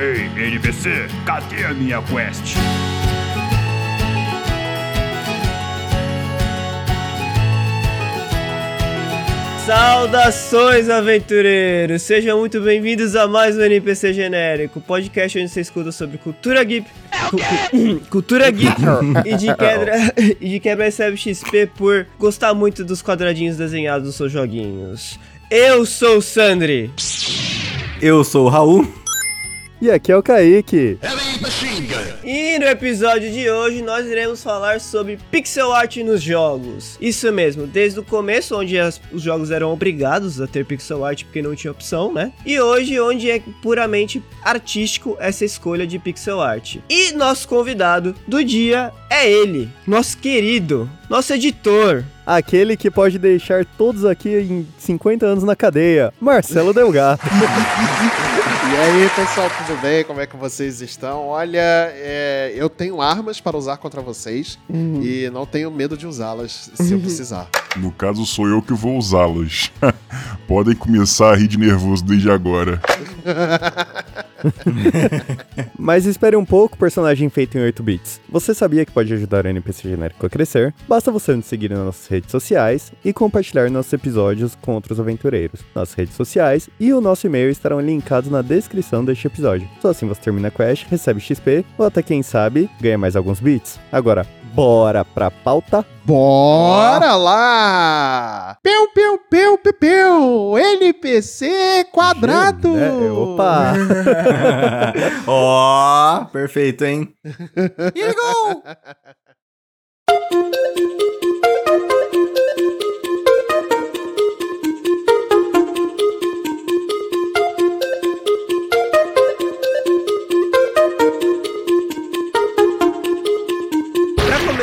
Ei, NPC, cadê a minha quest? Saudações, aventureiros! Sejam muito bem-vindos a mais um NPC Genérico, podcast onde você escuta sobre cultura geek, cu- cultura geek e de quebra e de quebra recebe XP por gostar muito dos quadradinhos desenhados dos seus joguinhos. Eu sou o Sandri. Eu sou o Raul. E aqui é o Kaique. E no episódio de hoje nós iremos falar sobre pixel art nos jogos. Isso mesmo, desde o começo, onde as- os jogos eram obrigados a ter pixel art porque não tinha opção, né? E hoje, onde é puramente artístico essa escolha de pixel art. E nosso convidado do dia é ele, nosso querido, nosso editor. Aquele que pode deixar todos aqui em 50 anos na cadeia, Marcelo Delgato. E aí, pessoal, tudo bem? Como é que vocês estão? Olha, é, eu tenho armas para usar contra vocês e não tenho medo de usá-las se eu precisar. No caso, sou eu que vou usá-las. Podem começar a rir de nervoso desde agora. Mas espere um pouco, personagem feito em 8 bits. Você sabia que pode ajudar o NPC genérico a crescer? Basta você nos seguir nas nossas redes sociais e compartilhar nossos episódios com outros aventureiros. Nossas redes sociais e o nosso e-mail estarão linkados na descrição deste episódio. Só assim você termina a quest, recebe XP ou até quem sabe ganha mais alguns bits. Agora, bora pra pauta? Bora lá! Peu, peu, peu, peu, peu! NPC quadrado! É, opa! Ó, perfeito, hein? Para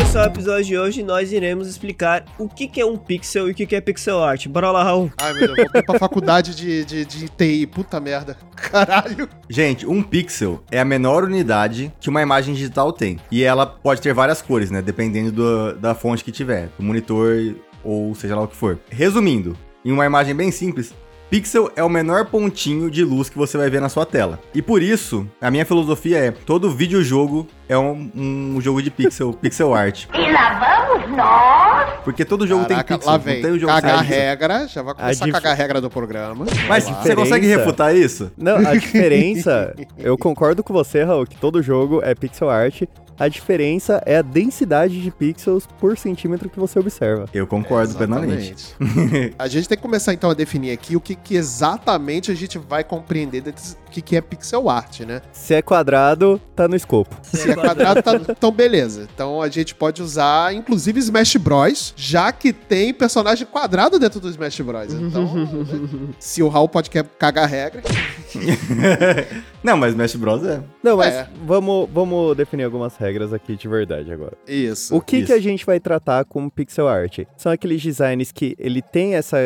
começar o episódio de hoje, nós iremos explicar o que, que é um pixel e o que, que é pixel art. Bora lá, Raul. Ai, meu Deus, voltei pra faculdade de, de, de TI, puta merda. Caralho! Gente, um pixel é a menor unidade que uma imagem digital tem. E ela pode ter várias cores, né? Dependendo do- da fonte que tiver, do monitor ou seja lá o que for. Resumindo, em uma imagem bem simples, pixel é o menor pontinho de luz que você vai ver na sua tela. E por isso, a minha filosofia é: todo videojogo é um, um jogo de pixel, pixel art. E lá vamos nós. Porque todo jogo Caraca, tem pixel, lá não vem. tem o jogo Cagar a regra, já vai começar a, dif- cagar a regra do programa. Mas A você consegue diferença- refutar isso? Não, a diferença, eu concordo com você, Raul, que todo jogo é pixel art. A diferença é a densidade de pixels por centímetro que você observa. Eu concordo plenamente. Exatamente. a gente tem que começar então a definir aqui o que, que exatamente a gente vai compreender desse- o que, que é pixel art, né? Se é quadrado, tá no escopo. Se é quadrado, tá, então beleza. Então a gente pode usar, inclusive, Smash Bros, já que tem personagem quadrado dentro do Smash Bros. Então, se o Raul pode cagar a regra, Não, mas Smash Bros é. Não, mas É. vamos, vamos definir algumas regras aqui de verdade agora. isso. O que, Isso. que a gente vai tratar como pixel art? São aqueles designs que ele tem essa,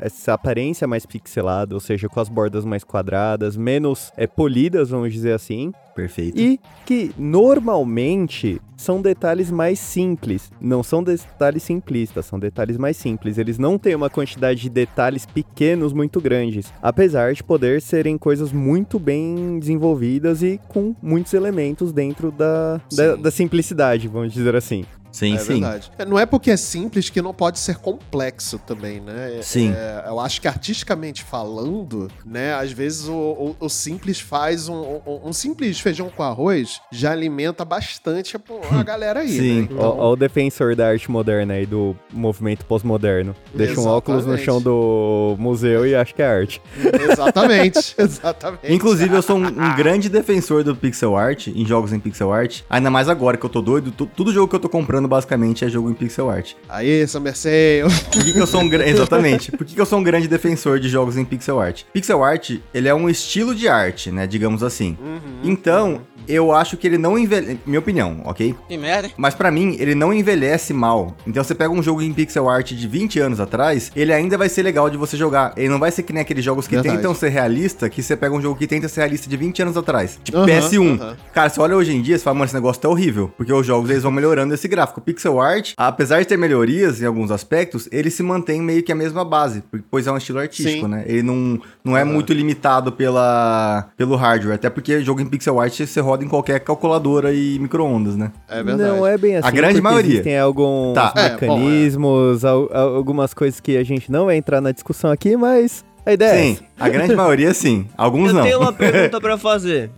essa aparência mais pixelada, ou seja, com as bordas mais quadradas, menos é, polidas, vamos dizer assim, Perfeito. e que normalmente são detalhes mais simples. Não são detalhes simplistas, são detalhes mais simples. Eles não têm uma quantidade de detalhes pequenos muito grandes, apesar de poder serem coisas muito bem desenvolvidas e com muitos elementos dentro da, da, da simplicidade, vamos dizer assim. Sim, é sim. verdade. É, Não é porque é simples que não pode ser complexo também, né? É- Sim. é, eu acho que artisticamente falando, né? Às vezes o, o- o simples faz um, um- um simples feijão com arroz já alimenta bastante a, a galera aí, Sim. né? Ó, ó o defensor da arte moderna aí, do movimento pós-moderno. Deixa um óculos no Exatamente. chão do museu e acha que é arte. Exatamente, exatamente. Inclusive, eu sou um, um grande defensor do pixel art, em jogos em pixel art. Ainda mais agora que eu tô doido, tu- tudo jogo que eu tô comprando basicamente é jogo em pixel art. Aí, Samerceio. Por que, que eu sou um grande. Exatamente. Por que, que eu sou um grande defensor de jogos em pixel art? Pixel art, ele é um estilo de arte, né? Digamos assim. Então, eu acho que ele não envelhece. Minha opinião, ok? Que merda, hein? Mas pra mim, ele não envelhece mal. Então você pega um jogo em pixel art de 20 anos atrás, ele ainda vai ser legal de você jogar. Ele não vai ser que nem aqueles jogos que Verdade. tentam ser realista, que você pega um jogo que tenta ser realista de 20 anos atrás. Tipo Aham, PS1. aham. Cara, você olha hoje em dia, você fala, mano, esse negócio tá horrível. Porque os jogos, eles vão melhorando esse gráfico. O pixel art, apesar de ter melhorias em alguns aspectos, ele se mantém meio que a mesma base. Pois é um estilo artístico, Sim. né? Ele não, não é muito limitado pela, pelo hardware. Até porque jogo em pixel art você roda em qualquer calculadora e micro-ondas, né? É verdade. Não é bem assim. grande porque maioria. Existem alguns Tá. É, mecanismos, al- al- algumas coisas que a gente não vai entrar na discussão aqui, mas a ideia é Sim, a grande maioria sim. Alguns Eu não. tenho uma pergunta pra fazer.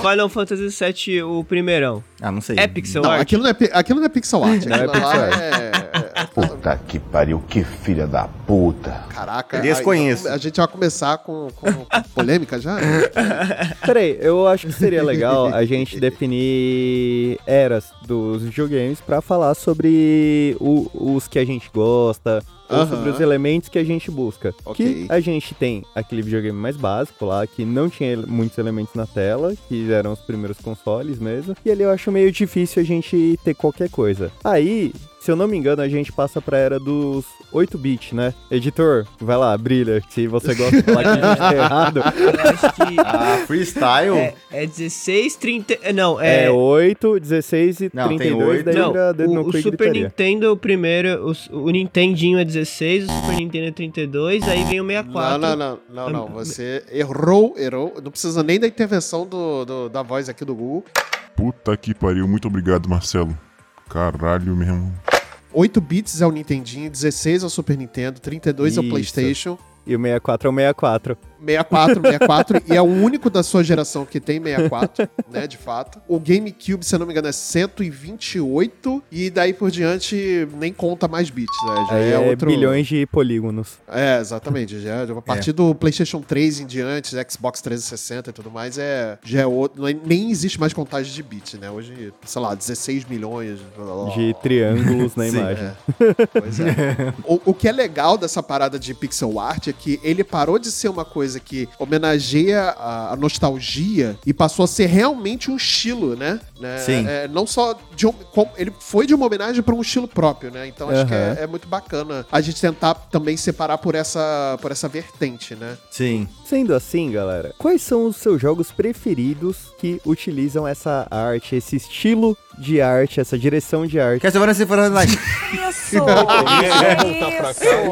Final Fantasy VII, o primeirão. Ah, não sei. É pixel Não, art? aquilo não é, aquilo não é pixel art. Não é pixel art. é- é- Puta que pariu, que filha da puta. Caraca, Desconheço. aí, então, a gente vai começar com, com polêmica já? Peraí, eu acho que seria legal a gente definir eras dos videogames pra falar sobre o- os que a gente gosta, ou Aham. sobre os elementos que a gente busca. Ok. Que a gente tem aquele videogame mais básico lá, que não tinha muitos elementos na tela, que eram os primeiros consoles mesmo. E ali eu acho meio difícil a gente ter qualquer coisa. Aí, se eu não me engano, a gente passa pra era dos 8-bit, né? Editor, vai lá, brilha. Se você gosta de falar que a gente tá errado. Que Ah, freestyle? é, é 16, 30... Não, é... É 8, 16 e Não, tem 32, oito. daí Não, no o, o Super gritaria. Nintendo, o primeiro, o, o Nintendinho é 16, o Super Nintendo é 32, aí vem o 64. Não, não, não, não, não. Você errou, errou. Não precisa nem da intervenção do, do- da voz aqui do Google. Puta que pariu. Muito obrigado, Marcelo. Caralho mesmo. 8 bits é o Nintendinho, 16 é o Super Nintendo, 32 é o Isso. PlayStation, E o 64 é o 64. 64, 64, e é o único da sua geração que tem 64, né, de fato. O GameCube, se eu não me engano, é 128, e daí por diante nem conta mais bits, né? Já é, é, outro... bilhões de polígonos. É, exatamente. Já, a partir do PlayStation 3 em diante, Xbox 360 e tudo mais, é, já é outro. é- nem existe mais contagem de bits, né? Hoje, sei lá, 16 milhões. De triângulos na Sim, imagem. É. Pois é. o, o que é legal dessa parada de pixel art é que ele parou de ser uma coisa que homenageia a, a nostalgia e passou a ser realmente um estilo, né? Né? Sim. É, não só de um, ele foi de uma homenagem para um estilo próprio, né? Então acho que é, é muito bacana a gente tentar também separar por essa por essa vertente, né? Sim. Sendo assim, galera, quais são os seus jogos preferidos que utilizam essa arte, esse estilo de arte, essa direção de arte? Quer saber se for like? Isso!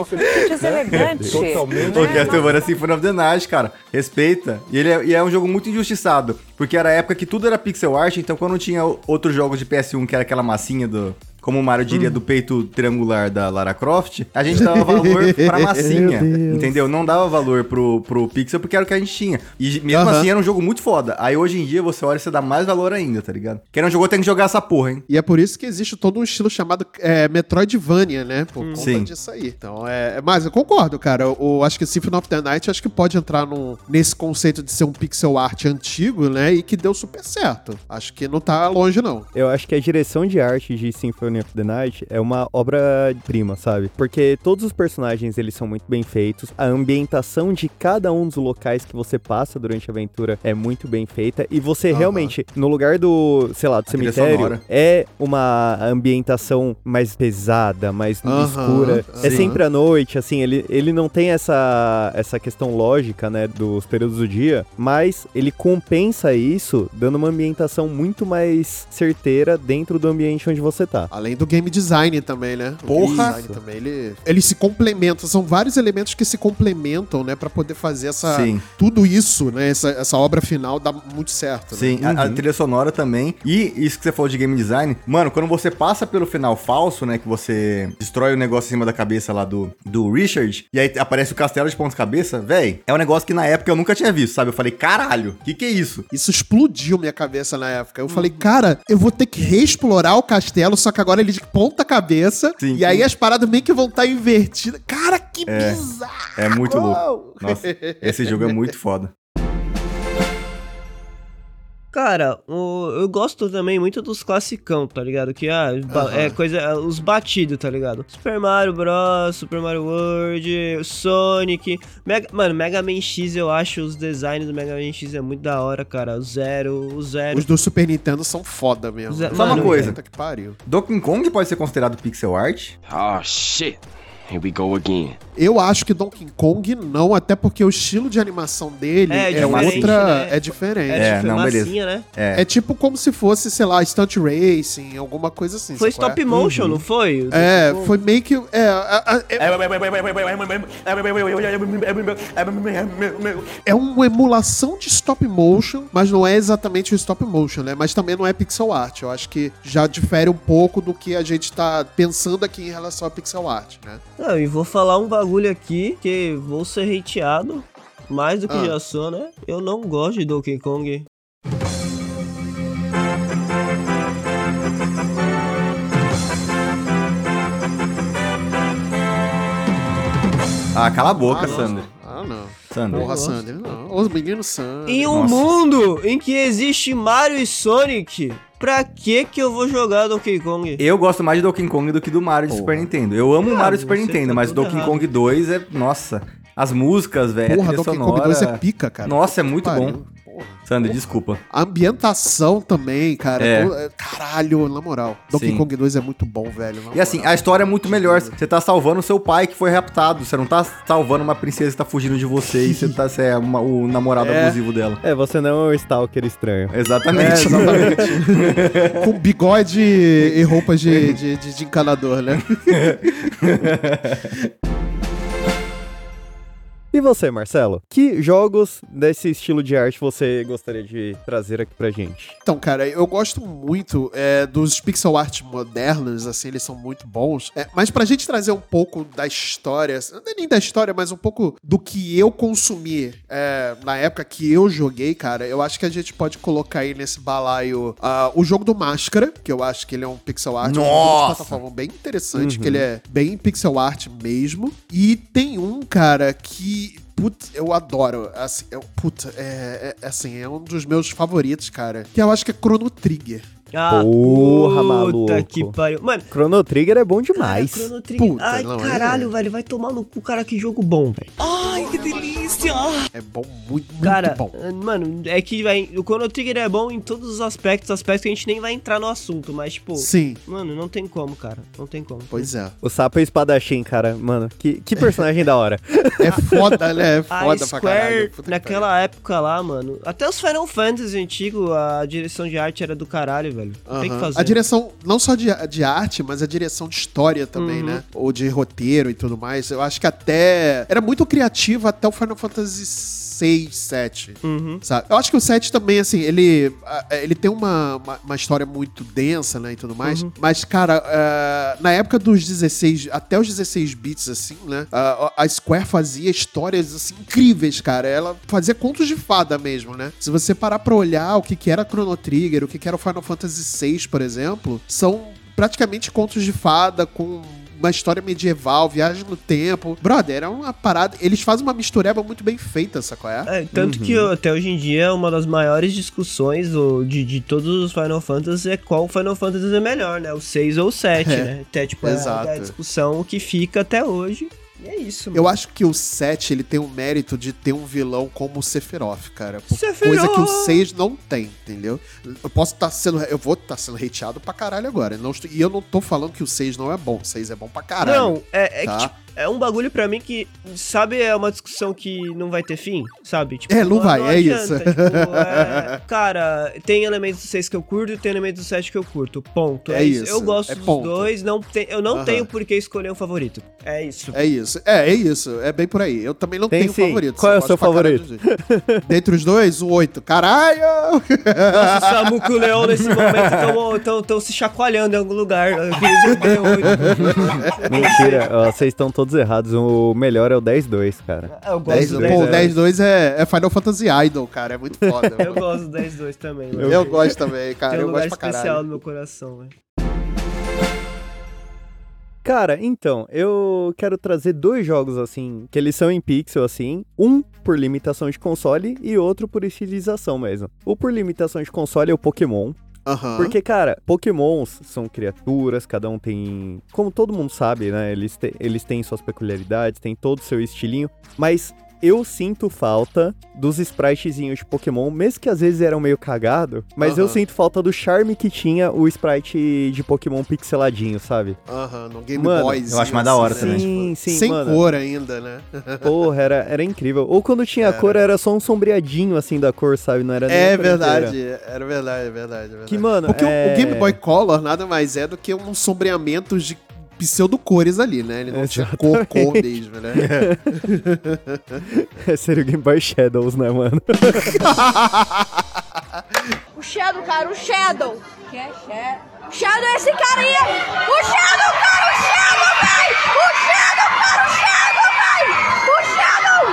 Isso! Deselegante! O Castlevania Symphony of the Night, cara. Respeita. E ele é, e é um jogo muito injustiçado. Porque era a época que tudo era pixel art, então quando tinha o- outros jogos de PS1, que era aquela massinha do. Como o Mario diria, do peito triangular da Lara Croft, a gente dava valor pra massinha. Entendeu? Não dava valor pro, pro pixel porque era o que a gente tinha. E mesmo Aham. assim era um jogo muito foda. Aí hoje em dia você olha e você dá mais valor ainda, tá ligado? Quem não jogou tem que jogar essa porra, hein? E é por isso que existe todo um estilo chamado é, Metroidvania, né? Por conta Sim. disso aí. Então, é. Mas eu concordo, cara. Eu, eu acho que Symphony of the Night acho que pode entrar num, nesse conceito de ser um pixel art antigo, né? E que deu super certo. Acho que não tá longe, não. Eu acho que a direção de arte de Symphony of the Night é uma obra-prima, sabe? Porque todos os personagens, eles são muito bem feitos, a ambientação de cada um dos locais que você passa durante a aventura é muito bem feita, e você Aham. realmente, no lugar do, sei lá, do trilha cemitério, é uma ambientação mais pesada, mais Aham, escura. É sempre à noite, assim, ele, ele não tem essa, essa questão lógica, né, dos períodos do dia, mas ele compensa isso dando uma ambientação muito mais certeira dentro do ambiente onde você tá. Além do game design também, né? O Porra! game design também, ele, ele se complementa. São vários elementos que se complementam, né? Pra poder fazer essa, Sim. tudo isso, né? Essa, essa obra final dá muito certo. né? Sim, a, a trilha sonora também. E isso que você falou de game design, mano, quando você passa pelo final falso, né? Que você destrói o negócio em cima da cabeça lá do, do Richard, e aí aparece o castelo de ponta-cabeça, véi, é um negócio que na época eu nunca tinha visto, sabe? Eu falei, caralho, que que é isso? Isso explodiu minha cabeça na época. Eu falei, cara, eu vou ter que reexplorar o castelo, só que agora ele de ponta cabeça. Sim. E aí as paradas meio que vão estar invertidas. Cara, que bizarro! É muito louco. Nossa, esse jogo é muito foda. Cara, o- eu gosto também muito dos classicão, tá ligado? Que ah, ba- é coisa. é, Os batidos, tá ligado? Super Mario Bros, Super Mario World, Sonic. Mega, mano, Mega Man X, eu acho os designs do Mega Man X é muito da hora, cara. O Zero, o Zero. Os do Super Nintendo são foda mesmo. Zé- Só uma Mano, coisa. Puta que pariu. Donkey Kong pode ser considerado pixel art? Oh shit. Here we go again. Eu acho que Donkey Kong não, até porque o estilo de animação dele É, é, outra. né? É diferente. É, É, tipo, não, beleza. massinha, né? É. É tipo como se fosse, sei lá, Stunt Racing, alguma coisa assim. Foi stop motion, não foi? É, foi meio que. É, a- a- é, é uma emulação de stop motion, mas não é exatamente o stop motion, né? Mas também não é pixel art. Eu acho que já difere um pouco do que a gente tá pensando aqui em relação a pixel art, né? Não, e vou falar um bagulho aqui que vou ser hateado. Mais do que Ah. já sou, né? Eu não gosto de Donkey Kong. Ah, cala a boca, ah. Sander. Ah, não. Sander. Porra, Sander, não. Os meninos Sander. Em um Nossa. mundo em que existe Mario e Sonic, pra que que eu vou jogar Donkey Kong? Eu gosto mais de Donkey Kong do que do Mario de Super Nintendo. Eu amo o Ah, Mario de Super você Nintendo, tá mas Donkey errado. Kong 2 é. Nossa. As músicas, velho. a Porra, trilha Donkey sonora. Kong 2 é pica, cara. Nossa, é muito Pariu. bom. Sander, desculpa. A ambientação também, cara. É. é, Caralho, na moral. Donkey Sim. Kong 2 é muito bom, velho. E assim, moral. a história é muito melhor. Você tá salvando o seu pai que foi raptado. Você não tá salvando uma princesa que tá fugindo de você e você, tá, você é uma- o namorado É. abusivo dela. É, você não é um stalker estranho. É, Exatamente. exatamente. Com bigode e roupas de, de, de- de encanador, né? E você, Marcelo? Que jogos desse estilo de arte você gostaria de trazer aqui pra gente? Então, cara, eu gosto muito é, dos pixel art modernos, assim, eles são muito bons. É, mas pra gente trazer um pouco da história, não é nem da história, mas um pouco do que eu consumi é, na época que eu joguei, cara, eu acho que a gente pode colocar aí nesse balaio ah, o jogo do Máscara, que eu acho que ele é um pixel art, um Nossa! plataforma bem interessante, que ele é bem pixel art mesmo. E tem um, cara, que Putz, eu adoro. Assim, eu, puta, é, é- assim, é um dos meus favoritos, cara. Que eu acho que é Chrono Trigger. Ah, Porra, puta maluco. que pariu. Mano, Chrono Trigger é bom demais. Cara, Chrono Trigger. Puta, Ai, não, é- caralho, velho. Vai tomar no cu, cara. Que jogo bom, velho. É bom, muito, muito Cara, bom. mano, é que vai, o Chrono Trigger é bom em todos os aspectos, aspectos que a gente nem vai entrar no assunto, mas, tipo, Sim, mano, não tem como, cara. Não tem como. pois é. O sapo o espadachim, cara, mano, que, que personagem da hora. É foda, né? É A foda pra Square, caralho. Puta que naquela época lá, mano, até os Final Fantasy antigo, a direção de arte era do caralho, velho. Tem que fazer. A direção, não só de, de arte, mas a direção de história também, Uhum. né? Ou de roteiro e tudo mais. Eu acho que até. Era muito criativo até o Final Fantasy 6, 7. Uhum. Sabe? Eu acho que o 7 também, assim, ele, ah, ele tem uma, uma, uma história muito densa, né, e tudo mais. Uhum. Mas, cara, ah, na época dos 16, até os 16 bits, assim, né, ah, a Square fazia histórias, assim, incríveis, cara. Ela fazia contos de fada mesmo, né? Se você parar pra olhar o que que era Chrono Trigger, o que que era o Final Fantasy VI, por exemplo, são praticamente contos de fada com uma história medieval, viagem no tempo. Brother, era uma parada. Eles fazem uma mistureba muito bem feita, sacou? É? É, tanto que Uhum. até hoje em dia uma das maiores discussões o, de, de todos os Final Fantasy é qual Final Fantasy é melhor, né? O 6 ou o 7, É, né? Até, tipo, é, exato. é a discussão que fica até hoje. E é isso, mano. Eu acho que o 7 ele tem o mérito de ter um vilão como o Sephiroth, cara. Sephiroth! Coisa que o 6 não tem, entendeu? Eu posso estar sendo. Eu vou estar sendo hateado pra caralho agora. Não estou- e eu não tô falando que o 6 não é bom. O 6 é bom pra caralho. Não, é, é Tá. que, tipo, é um bagulho pra mim que, sabe, é uma discussão que não vai ter fim, sabe? Tipo, É, não vai, é isso. tipo, é, cara, tem elementos do 6 que eu curto e tem elementos do 7 que eu curto, ponto. É isso, Eu gosto é dos ponto. dois, não tem, eu não Aham. tenho por que escolher um favorito. É isso. É isso. É, é isso. É bem por aí. Eu também não Tem tenho sim. favorito. Qual é o seu favorito? dos dois. Dentre os dois, o 8. Caralho! Nossa, o Samuco e o Leão nesse momento estão se chacoalhando em algum lugar. Mentira, vocês estão todos errados. O melhor é o 10-2, cara. Eu gosto 10, do pô, o 10 10-2 é, é Final Fantasy Idol, cara. É muito foda. Eu mano. gosto do 10-2 também. eu, mano. gosto também, cara. Tem um eu lugar gosto pra especial caralho. no meu coração, velho. Cara, então, eu quero trazer dois jogos assim, que eles são em pixel assim, um por limitação de console e outro por estilização mesmo. O por limitação de console é o Pokémon, Aham. porque, cara, Pokémons são criaturas, cada um tem. Como todo mundo sabe, né? Eles, te- eles têm suas peculiaridades, têm todo o seu estilinho, mas. Eu sinto falta dos spritezinhos de Pokémon, mesmo que às vezes eram meio cagado, mas eu sinto falta do charme que tinha o sprite de Pokémon pixeladinho, sabe? Aham, no Game Mano, Boy. eu acho mais da hora né? também. Sim, sim, Sem mano. cor ainda, né? Porra, era, era incrível. Ou quando tinha cor, era só um sombreadinho assim da cor, sabe? Não era nem É verdade, era verdade, é verdade, é verdade. Que, mano, Porque o- é... o Game Boy Color nada mais é do que um sombreamento de pseudo-cores ali, né? Ele não tinha cor, cor mesmo, né? Seria o Game Boy Shadows, né, mano? O Shadow, cara, o Shadow. Que é Shadow? Shadow é esse cara aí. O Shadow, cara, o Shadow, véi. O Shadow, cara, o Shadow, véi. O Shadow.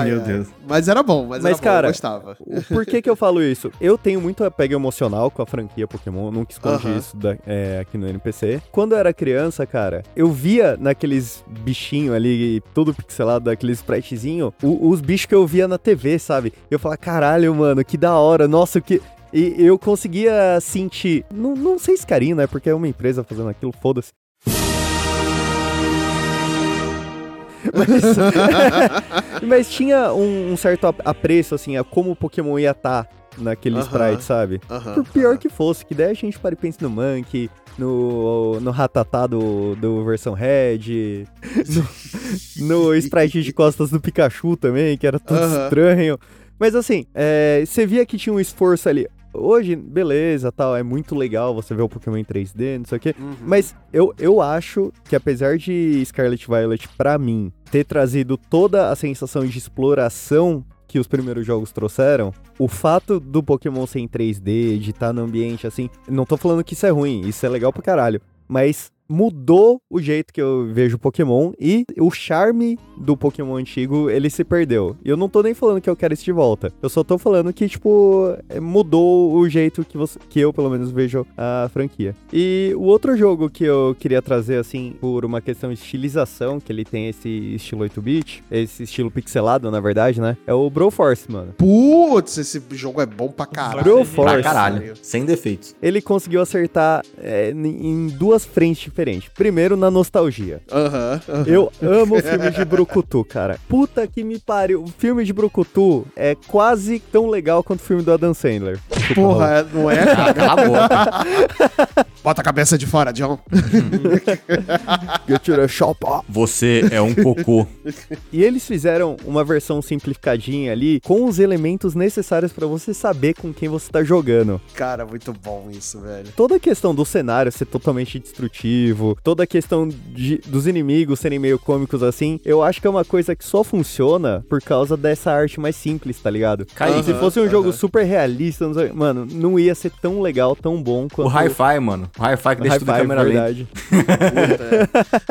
Ai, Meu ai. Deus. Mas era bom, mas, Mas, era cara, bom, eu gostava. Por que que eu falo isso? Eu tenho muito apego emocional com a franquia Pokémon, eu nunca escondi Aham. isso da- é, aqui no NPC. Quando eu era criança, cara, eu via naqueles bichinhos ali, todo pixelado, daqueles spritezinho, o- os bichos que eu via na TV, sabe? Eu falava, caralho, mano, que da hora, nossa, que... E eu conseguia sentir, não, não sei se carinho, né? Porque é uma empresa fazendo aquilo, foda-se. Mas, mas tinha um, um certo ap- apreço, assim, a como o Pokémon ia estar naquele Aham. sprite, sabe? Aham, Por pior que fosse, que daí a gente para e pensa no Monkey, no, no Ratatá do, do versão Red, no, no sprite de costas do Pikachu também, que era tudo estranho. Mas assim, é, você via que tinha um esforço ali. Hoje, beleza, tal, é muito legal você ver o Pokémon em 3D, não sei o quê. Uhum. Mas eu, eu acho que apesar de Scarlet Violet, pra mim, ter trazido toda a sensação de exploração que os primeiros jogos trouxeram, o fato do Pokémon ser em 3D, de estar no ambiente assim, não tô falando que isso é ruim, isso é legal pra caralho, mas mudou o jeito que eu vejo Pokémon e o charme do Pokémon antigo, ele se perdeu. E eu não tô nem falando que eu quero isso de volta. Eu só tô falando que, tipo, é, mudou o jeito que, você, que eu, pelo menos, vejo a franquia. E o outro jogo que eu queria trazer, assim, por uma questão de estilização, que ele tem esse estilo 8-bit, esse estilo pixelado, na verdade, né? É o Broforce, mano. Putz, esse jogo é bom pra caralho. Broforce. Pra caralho. Sem defeitos. Ele conseguiu acertar é, em em duas frentes diferentes. Primeiro, na nostalgia. Aham. aham. Eu amo o filme de Brucutu, cara. Puta que me pariu. O filme de Brucutu é quase tão legal quanto o filme do Adam Sandler. Porra, é- não é, cara? Cala a boca. Bota a cabeça de fora, John. Get your shop. Você é um cocô. E eles fizeram uma versão simplificadinha ali, com os elementos necessários pra você saber com quem você tá jogando. Cara, muito bom isso, velho. Toda a questão do cenário ser totalmente destrutivo, toda a questão de- dos inimigos serem meio cômicos assim, eu acho que é uma coisa que só funciona por causa dessa arte mais simples, tá ligado? Kaique. Se fosse um jogo super realista, não sei- mano, não ia ser tão legal, tão bom quanto O hi-fi, mano. O hi-fi que o deixa tudo câmera verdade.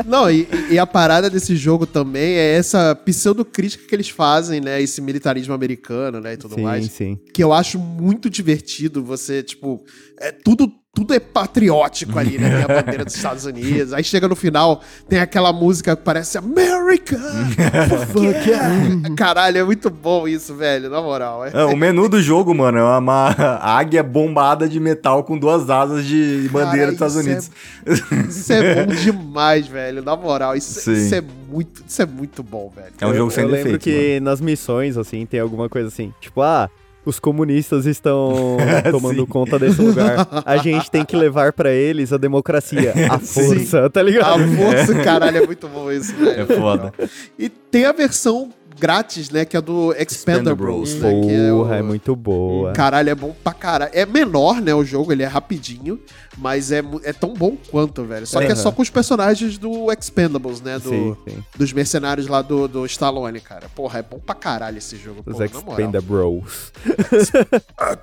Não, e, e a parada desse jogo também é essa pseudo-crítica que eles fazem, né? Esse militarismo americano, né? E tudo Sim, mais. sim. Que eu acho muito divertido. Você, tipo, é tudo. Tudo é patriótico ali, né? Tem a bandeira dos Estados Unidos. Aí chega no final, tem aquela música que parece America! Fuck yeah! Caralho, é muito bom isso, velho. Na moral. É. É, o menu do jogo, mano, é uma águia bombada de metal com duas asas de bandeira Cara, dos Estados isso Unidos. É, isso é bom demais, velho. Na moral, isso, isso é muito, isso é muito bom, velho. É um jogo sem eu lembro defeitos, que nas missões, assim, tem alguma coisa assim, tipo, ah, os comunistas estão tomando Sim. conta desse lugar. A gente tem que levar pra eles a democracia, a força, tá A ligado? força, caralho, é muito bom isso, velho. É foda. E tem a versão grátis, né? Que é do Expendables, né? que é, Porra, o- é muito boa. Caralho, é bom pra caralho. É menor, né, o jogo, ele é rapidinho, mas é, é tão bom quanto, velho. Só que é só com os personagens do Expendables, né? Do, Sim, sim. Dos mercenários lá do, do Stallone, cara. Porra, é bom pra caralho esse jogo, Os pô, na moral. Expenda Bros.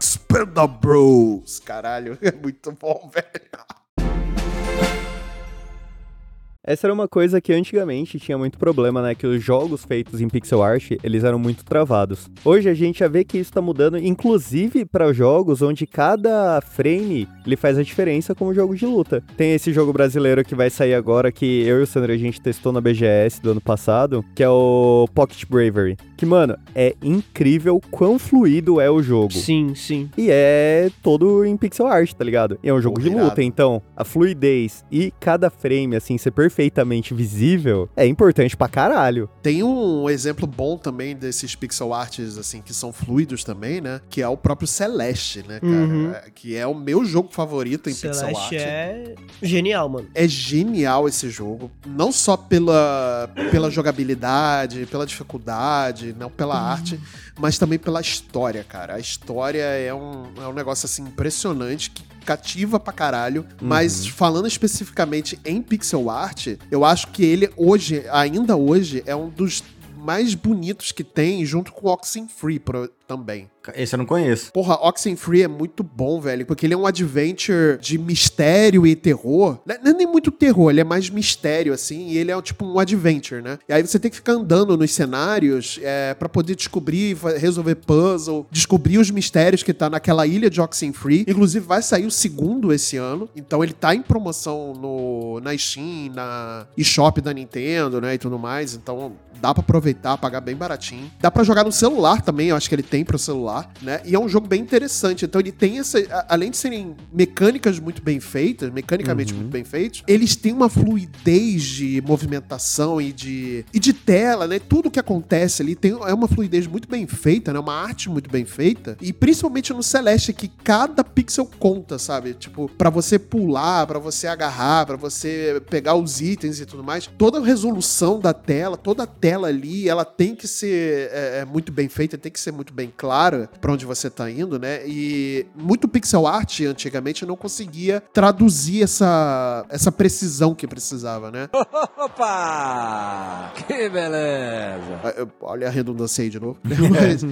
Expendables, caralho. É muito bom, velho. Essa era uma coisa que antigamente tinha muito problema, né? Que os jogos feitos em pixel art, eles eram muito travados. Hoje a gente já vê que isso tá mudando, inclusive para jogos onde cada frame ele faz a diferença como jogo de luta. Tem esse jogo brasileiro que vai sair agora que eu e o Sandro a gente testou na BGS do ano passado, que é o Pocket Bravery. Que, mano, é incrível quão fluido é o jogo. Sim, sim. E é todo em pixel art, tá ligado? E é um jogo de Obrigado. luta, então a fluidez e cada frame, assim, ser perfeitamente visível é importante pra caralho. Tem um exemplo bom também desses pixel arts, assim, que são fluidos também, né? Que é o próprio Celeste, né, cara? Uhum. É, Que é o meu jogo favorito em pixel art. Celeste é genial, mano. É genial esse jogo, não só pela, pela jogabilidade, pela dificuldade, não pela arte, mas também pela história, cara. A história é um, é um negócio assim impressionante que cativa pra caralho, mas falando especificamente em pixel art, eu acho que ele hoje, ainda hoje, é um dos mais bonitos que tem, junto com o Oxenfree pro- também. Esse eu não conheço. Porra, Oxenfree é muito bom, velho, porque ele é um adventure de mistério e terror. Não é não é nem muito terror, ele é mais mistério, assim, e ele é tipo um adventure, né? E aí você tem que ficar andando nos cenários é, para poder descobrir, resolver puzzle, descobrir os mistérios que tá naquela ilha de Oxenfree. Inclusive, vai sair o segundo esse ano, então ele tá em promoção no, na Steam, na eShop da Nintendo, né, e tudo mais, então dá pra aproveitar, pagar bem baratinho. Dá pra jogar no celular também, eu acho que ele tem pro celular, né? E é um jogo bem interessante. Então ele tem essa, além de serem mecânicas muito bem feitas, mecanicamente muito bem feitos, eles têm uma fluidez de movimentação e de e de tela, né? Tudo que acontece ali tem é uma fluidez muito bem feita, né? Uma arte muito bem feita. E principalmente no Celeste que cada pixel conta, sabe? Tipo, pra você pular, pra você agarrar, pra você pegar os itens e tudo mais, toda a resolução da tela, toda a tela ali, ela tem que ser é, é, muito bem feita, tem que ser muito bem clara pra onde você tá indo, né? E muito pixel art antigamente não conseguia traduzir essa, essa precisão que precisava, né? Opa! Que beleza! Ah, Olha a redundância aí de novo. mas,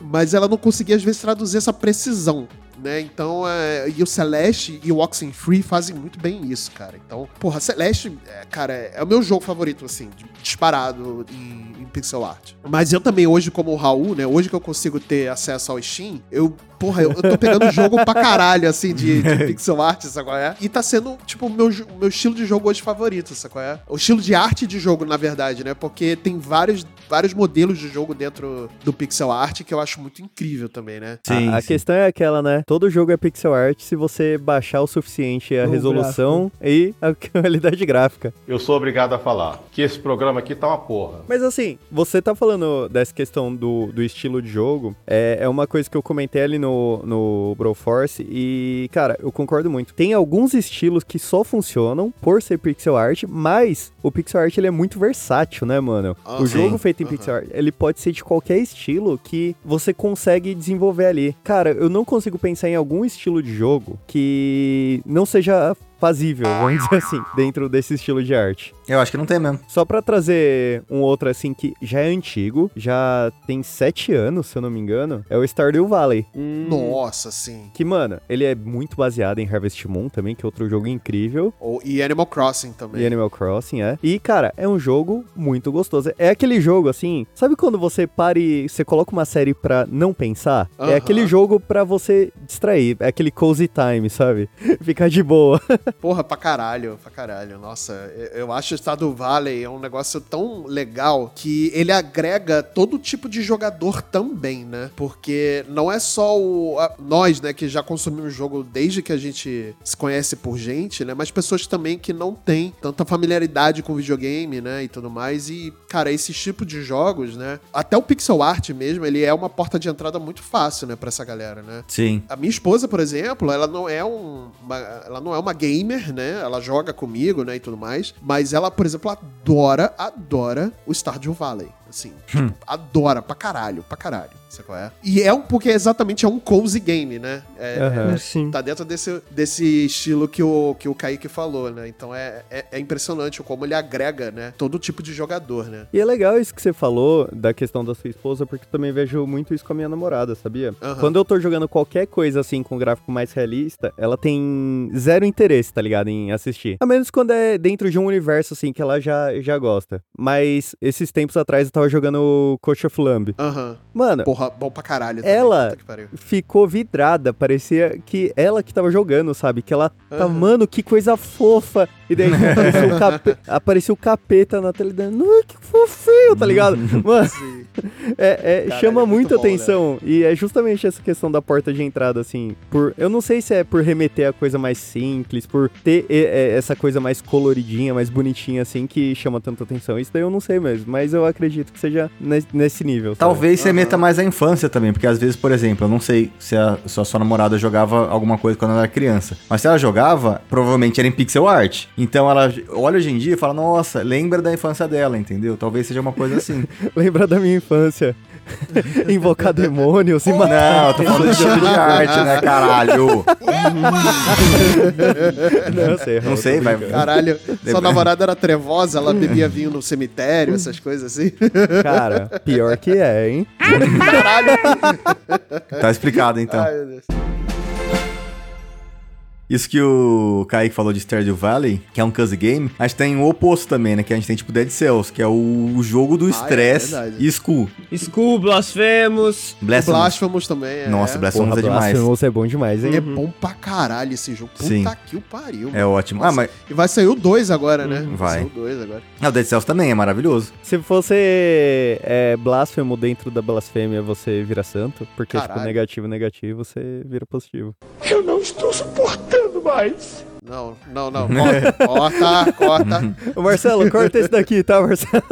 mas ela não conseguia, às vezes, traduzir essa precisão. Né? Então, é, e o Celeste e o Oxenfree fazem muito bem isso, cara. Então, porra, Celeste, é, cara, é, é o meu jogo favorito, assim, disparado em, em pixel art. Mas eu também, hoje, como o Raul, né? Hoje que eu consigo ter acesso ao Steam, eu, porra, eu, eu tô pegando jogo pra caralho, assim, de, de pixel art, qual é? E tá sendo, tipo, o meu, meu estilo de jogo hoje favorito, qual é? O estilo de arte de jogo, na verdade, né? Porque tem vários, vários modelos de jogo dentro do pixel art que eu acho muito incrível também, né? a a questão é aquela, né? Todo jogo é pixel art se você baixar o suficiente a O resolução e a qualidade gráfica. Eu sou obrigado a falar que esse programa aqui tá uma porra. Mas assim, você tá falando dessa questão do, do estilo de jogo, é, é uma coisa que eu comentei ali no, no Broforce e, cara, eu concordo muito. Tem alguns estilos que só funcionam por ser pixel art, mas o pixel art ele é muito versátil, né, mano? Ah, o sim. jogo feito em pixel art, ele pode ser de qualquer estilo que você consegue desenvolver ali. Cara, eu não consigo pensar em algum estilo de jogo que não seja fazível, vamos dizer assim, dentro desse estilo de arte. Eu acho que não tem mesmo. Só pra trazer um outro assim que já é antigo, já tem sete anos, se eu não me engano, é o Stardew Valley. Nossa, sim. Que, mano, ele é muito baseado em Harvest Moon também, que é outro jogo incrível. Ou, e Animal Crossing também. E Animal Crossing, é. E, cara, é um jogo muito gostoso. É aquele jogo, assim, sabe quando você para e você coloca uma série pra não pensar? Aham. É aquele jogo pra você distrair. É aquele cozy time, sabe? Ficar de boa. Porra, pra caralho, pra caralho. Nossa, eu acho o Estado Valley é um negócio tão legal que ele agrega todo tipo de jogador também, né? Porque não é só o, a- nós, né, que já consumimos o jogo desde que a gente se conhece por gente, né? Mas pessoas também que não têm tanta familiaridade com videogame, né? E tudo mais. E, cara, esse tipo de jogos, né? Até o pixel art mesmo, ele é uma porta de entrada muito fácil, né, pra essa galera, né? Sim. A minha esposa, por exemplo, ela não é um, uma, ela não é uma gamer, né? Ela joga comigo, né, e tudo mais. Mas ela, por exemplo, adora, adora o Stardew Valley. Assim. Tipo, adora pra caralho, pra caralho. Sabe qual é? E é um, porque exatamente é um cozy game, né? É, Aham. é- Sim. tá dentro desse, desse estilo que o, que o Kaique falou, né? Então é, é, é impressionante como ele agrega, né? Todo tipo de jogador, né? E é legal isso que você falou da questão da sua esposa, porque eu também vejo muito isso com a minha namorada, sabia? Aham. Quando eu tô jogando qualquer coisa assim com gráfico mais realista, ela tem zero interesse, tá ligado? Em assistir. A menos quando é dentro de um universo assim que ela já, já gosta. Mas esses tempos atrás eu tava jogando Coach of Lamb. Aham. Mano, Porra, bom pra caralho. também, Ela- ficou vidrada. Parecia que ela que tava jogando, sabe? Que ela tá, Aham. mano, que coisa fofa. E daí apareceu o, cape- apareceu o capeta na "Ai, que fofinho, tá ligado? Mano, é, é, Caralho, chama é muito muita bom, né? atenção. E é justamente essa questão da porta de entrada, assim. Por, eu não sei se é por remeter a coisa mais simples, por ter e- essa coisa mais coloridinha, mais bonitinha, assim, que chama tanta atenção. Isso daí eu não sei mesmo, mas eu acredito que seja nes- nesse nível. sabe? Talvez você meta mais a infância também, porque às vezes, por exemplo, eu não sei se a, se a sua namorada jogava alguma coisa quando ela era criança, mas se ela jogava, provavelmente era em pixel art. Então ela olha hoje em dia e fala, nossa, lembra da infância dela, entendeu? Talvez seja uma coisa assim. Lembra da minha infância. Invocar demônios e matar. não, eu tô falando de de arte, né, caralho? Não, eu sei, Não sei, vai. Caralho, sua namorada era trevosa, ela bebia vinho no cemitério, essas coisas assim. Cara, pior que é, hein? Caralho. Tá explicado então. Ai, meu Deus. Isso que o Kaique falou de Stardew Valley, que é um cozy game, a gente tem o oposto também, né? Que a gente tem tipo Dead Cells, que é o, o jogo do é estresse verdade. e school. School, Blasphemous. Blasphemous. Blasphemous também é. Nossa, Blasphemous Porra, é demais. Blasphemous é bom demais, hein? É bom pra caralho esse jogo. Puta Sim. que o pariu. É mano. ótimo. Ah, Nossa. mas E vai sair o 2 agora, né? Vai. sair o 2 agora. ah, o Dead Cells também é maravilhoso. Se você é blasfemo dentro da blasfêmia, você vira santo. Porque, tipo, Caralho. negativo, negativo, você vira positivo. Eu não estou suportando mais. Não, não, não. Corta, corta. Ô, Marcelo, corta esse daqui, tá, Marcelo?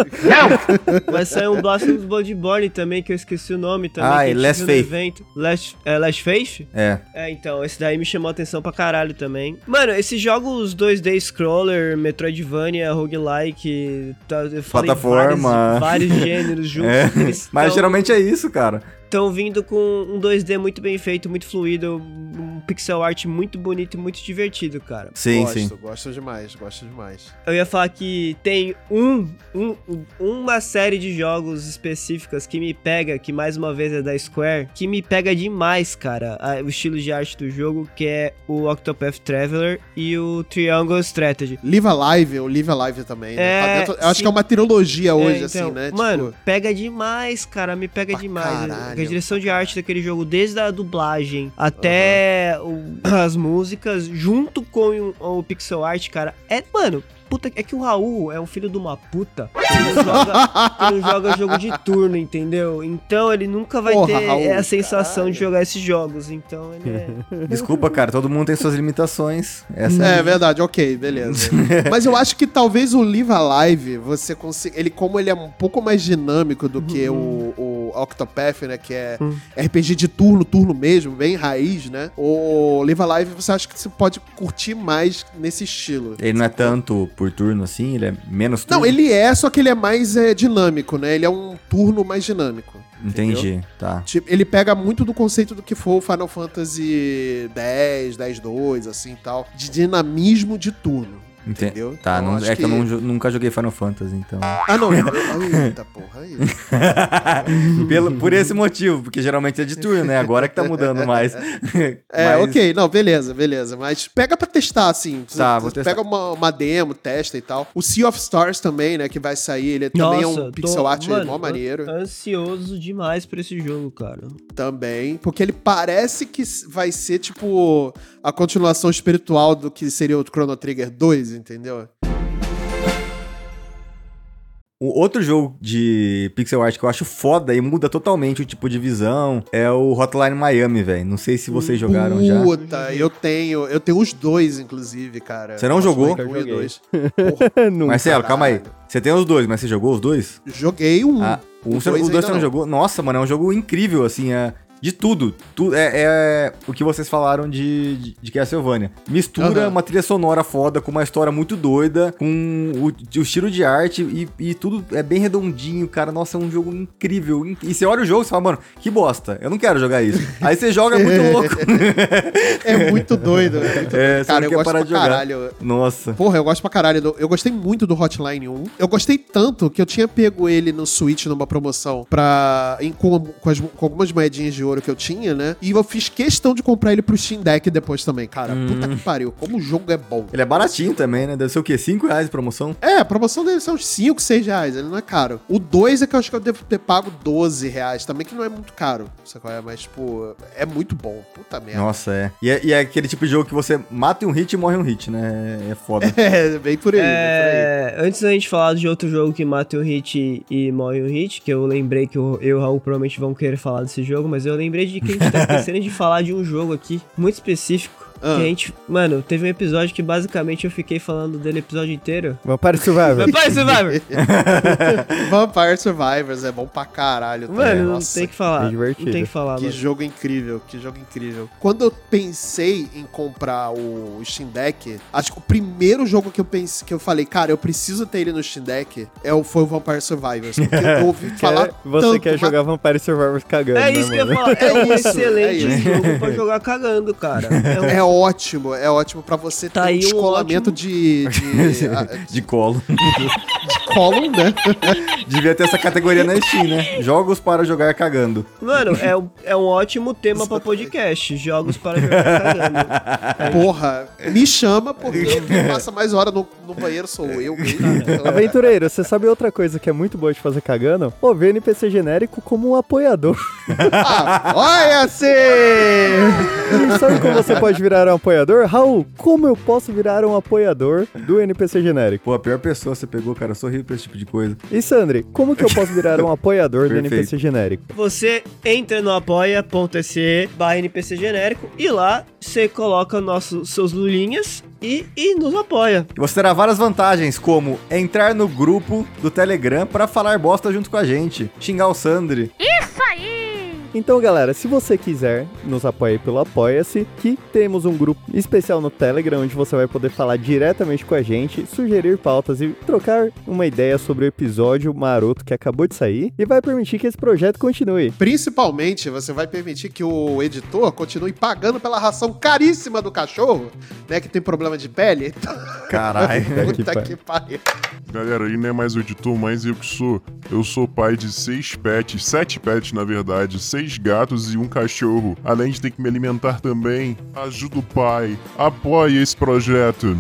Vai sair um Blasphemous Bloodborne também, que eu esqueci o nome também. Ah, e gente Last Faith. Evento. Last, é, Last Faith? É. É, então, esse daí me chamou a atenção pra caralho também. Mano, esses jogos 2D Scroller, Metroidvania, roguelike, tá, eu falei Plataforma. Vários, vários gêneros juntos. É. Mas tão- geralmente é isso, cara. estão vindo com um 2D muito bem feito, muito fluido, um pixel art muito bonito e muito divertido, cara. Sim, gosto, sim. gosto demais, gosto demais. Eu ia falar que tem um, um- uma série de jogos específicas que me pega, que mais uma vez é da Square, que me pega demais, cara, a- o estilo de arte do jogo, que é o Octopath Traveler e o Triangle Strategy. Live Alive, o Live Alive também, né? É, Tá dentro- eu acho que é uma trilogia hoje, É, assim, então, né? Mano, Tipo, pega demais, cara. Me pega demais. caralho, a direção de arte daquele jogo, desde a dublagem até o- as músicas, junto com o, o pixel art, cara, é, mano. Puta, é que o Raul é um filho de uma puta. Ele não joga, não joga jogo de turno, entendeu? Então ele nunca vai Porra, ter Raul, a sensação caralho. de jogar esses jogos. Então ele é. Desculpa, cara, todo mundo tem suas limitações. Essa É verdade, ok, beleza. Mas eu acho que talvez o Live Alive, você consiga. Ele, como ele é um pouco mais dinâmico do que o, o Octopath, né? Que é RPG de turno, turno mesmo, bem raiz, né? O Live Alive, você acha que você pode curtir mais nesse estilo. Ele não é tanto por turno assim, ele é menos turno. Não, ele é, só que ele é mais é, dinâmico, né? Ele é um turno mais dinâmico. Entendi, tá. Tipo, ele pega muito do conceito do que foi o Final Fantasy X, 10, 2, assim e tal. De dinamismo de turno. Ente- Entendeu? Tá, Então, não- é que, eu que- não jo- nunca joguei Final Fantasy, então. Ah, não. eu- Eita porra, aí. Pelo, por esse motivo, porque geralmente é de turno, né? Agora que tá mudando mais. É, Mas- ok, não, beleza, beleza. Mas pega pra testar, assim. Tá, Você- vou testar. Pega uma, uma demo, testa e tal. O Sea of Stars também, né, que vai sair. Ele também é um Nossa, pixel tô- art mano, mó maneiro. Ansioso demais pra esse jogo, cara. Também. Porque ele parece que vai ser, tipo, a continuação espiritual do que seria o Chrono Trigger 2, entendeu? O outro jogo de pixel art que eu acho foda e muda totalmente o tipo de visão é o Hotline Miami, velho. Não sei se vocês jogaram já. Puta, eu tenho. Eu tenho os dois, inclusive, cara. Você não jogou? Um e Joguei. dois. Porra. Marcelo, calma aí. Você tem os dois, mas você jogou os dois? joguei um. Ah, um, O dois os dois você não não. jogou? Nossa, mano, é um jogo incrível, assim. É... De tudo. Tu, é, é o que vocês falaram de, de, de Castlevania. Mistura Aham. uma trilha sonora foda com uma história muito doida, com o, o estilo de arte e, e tudo é bem redondinho, cara. Nossa, é um jogo incrível. In- E você olha o jogo e fala, mano, que bosta. Eu não quero jogar isso. Aí você joga, é muito louco. É muito doido. É, muito É, doido. Cara, eu gosto parar pra jogar. caralho. Nossa. Porra, eu gosto pra caralho. Eu gostei muito do Hotline 1. Eu gostei tanto que eu tinha pego ele no Switch numa promoção pra. Em, com, com as- com algumas moedinhas de ouro que eu tinha, né? E eu fiz questão de comprar ele pro Steam Deck depois também, cara. Puta que pariu. Como o jogo é bom. Ele é baratinho também, né? Deve ser o quê? 5 reais de promoção? É, a promoção deve ser uns 5, 6 reais. Ele não é caro. O 2 é que eu acho que eu devo ter pago 12 reais também, que não é muito caro. Sabe qual é? Mas, tipo, é muito bom. Puta merda. Nossa, é. E, é. e é aquele tipo de jogo que você mata um hit e morre um hit, né? É foda. É, bem por aí, bem por aí. É, antes da gente falar de outro jogo que mata um hit e morre um hit, que eu lembrei que eu, eu e o Raul provavelmente vão querer falar desse jogo, mas eu lembrei de que a gente tá esquecendo de falar de um jogo aqui muito específico. Ah. Que a gente, mano, teve um episódio que basicamente eu fiquei falando dele o episódio inteiro. Vampire Survivor. Vampire Survivor! Vampire Survivors é bom pra caralho. também. Mano, não Nossa, tem que falar. é Não divertido. tem que falar, Que mano. jogo incrível, que jogo incrível. Quando eu pensei em comprar o Steam Deck, acho que o primeiro jogo que eu pensei, que eu falei, cara, eu preciso ter ele no Steam Deck, é o, foi o Vampire Survivors. Porque eu ouvi falar Quer- você tanto, quer mas- jogar Vampire Survivor cagando, É né, isso que eu ia falar. É um É isso, excelente é isso. jogo pra jogar cagando, cara. É um É ótimo, é ótimo pra você Tá ter um aí um descolamento ótimo- de, de, De colo. de column, né? Devia ter essa categoria na Steam, né? Jogos para jogar cagando. Mano, é, um- é um ótimo tema pra podcast. Jogos para jogar cagando. Porra, me chama porque quem passa mais hora no, no banheiro sou eu Aventureiro, você sabe outra coisa que é muito boa de fazer cagando? Pô, ver NPC genérico como um apoiador. Ah, olha assim! E sabe como você pode virar um apoiador? Raul, como eu posso virar um apoiador do NPC genérico? Pô, a pior pessoa você pegou, cara. Eu horrível pra esse tipo de coisa. E Sandri, como que eu posso virar um apoiador do. NPC genérico? Você entra no apoia.se barra NPC genérico e lá você coloca nossos, seus lulinhas e, e nos apoia. E você terá várias vantagens, como entrar no grupo do Telegram pra falar bosta junto com a gente, xingar o Sandri. Então, galera, se você quiser, nos apoie pelo Apoia-se, que temos um grupo especial no Telegram, onde você vai poder falar diretamente com a gente, sugerir pautas e trocar uma ideia sobre o episódio maroto que acabou de sair, e vai permitir que esse projeto continue. Principalmente, você vai permitir que o editor continue pagando pela ração caríssima do cachorro, né? Que tem problema de pele. Caralho. Puta que que pariu. Galera, aí não é mais o editor, mas eu que sou. Eu sou pai de seis pets, sete pets na verdade, seis gatos e um cachorro. Além de ter que me alimentar também. Ajuda o pai. Apoie esse projeto.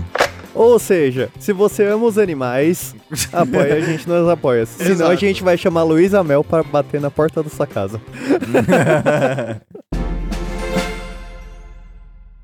Ou seja, se você ama os animais, apoia a gente nos apoia. Senão Exato. a gente vai chamar Luísa Mel para bater na porta da sua casa.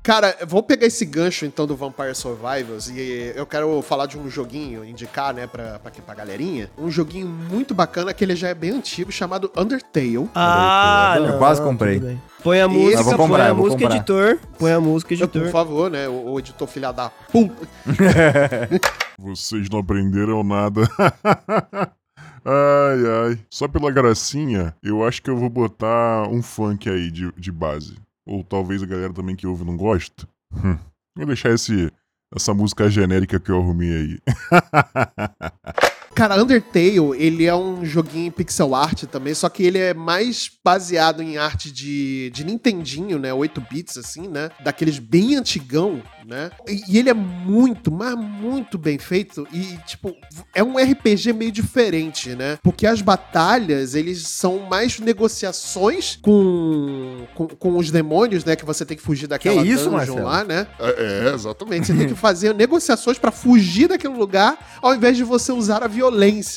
Cara, eu vou pegar esse gancho então do Vampire Survivors e eu quero falar de um joguinho, indicar, né, pra, pra, pra galerinha. Um joguinho muito bacana que ele já é bem antigo, chamado Undertale. Ah, Eu não, quase comprei. Põe a música, Eu vou comprar, põe a eu música, comprar. editor. Põe a música, Por editor. favor, né, o, o editor filha da puta. Vocês não aprenderam nada. ai, ai. Só pela gracinha, eu acho que eu vou botar um funk aí de, de base. Ou talvez a galera também que ouve não gosta. Hum. Vou deixar esse, essa música genérica que eu arrumei aí. Cara, Undertale, ele é um joguinho em pixel art também, só que ele é mais baseado em arte de, de Nintendinho, né? 8 bits, assim, né? Daqueles bem antigão, né? E, e ele é muito, mas muito bem feito e, tipo, é um RPG meio diferente, né? Porque as batalhas, eles são mais negociações com, com, com os demônios, né? Que você tem que fugir daquela Que isso, dungeon Marcelo? lá, né? É, é, exatamente. Você tem que fazer negociações pra fugir daquele lugar, ao invés de você usar a violência,